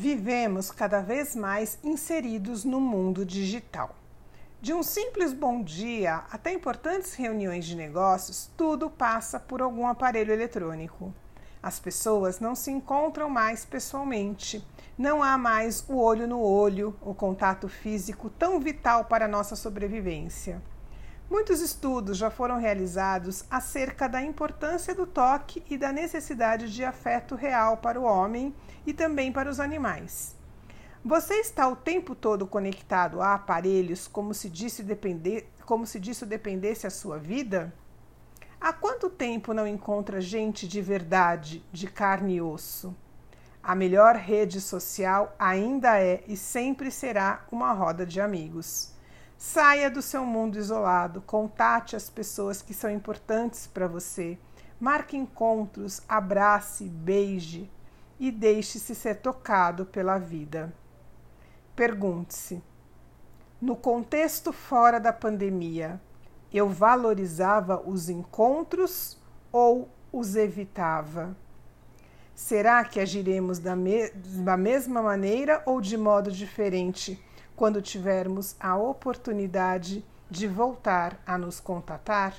Vivemos cada vez mais inseridos no mundo digital. De um simples bom dia até importantes reuniões de negócios, tudo passa por algum aparelho eletrônico. As pessoas não se encontram mais pessoalmente. Não há mais o olho no olho, o contato físico tão vital para a nossa sobrevivência. Muitos estudos já foram realizados acerca da importância do toque e da necessidade de afeto real para o homem e também para os animais. Você está o tempo todo conectado a aparelhos como se disso, depender, como se disso dependesse a sua vida? Há quanto tempo não encontra gente de verdade, de carne e osso? A melhor rede social ainda é e sempre será uma roda de amigos. Saia do seu mundo isolado, contate as pessoas que são importantes para você, marque encontros, abrace, beije e deixe-se ser tocado pela vida. Pergunte-se: no contexto fora da pandemia, eu valorizava os encontros ou os evitava? Será que agiremos da, me da mesma maneira ou de modo diferente quando tivermos a oportunidade de voltar a nos contatar?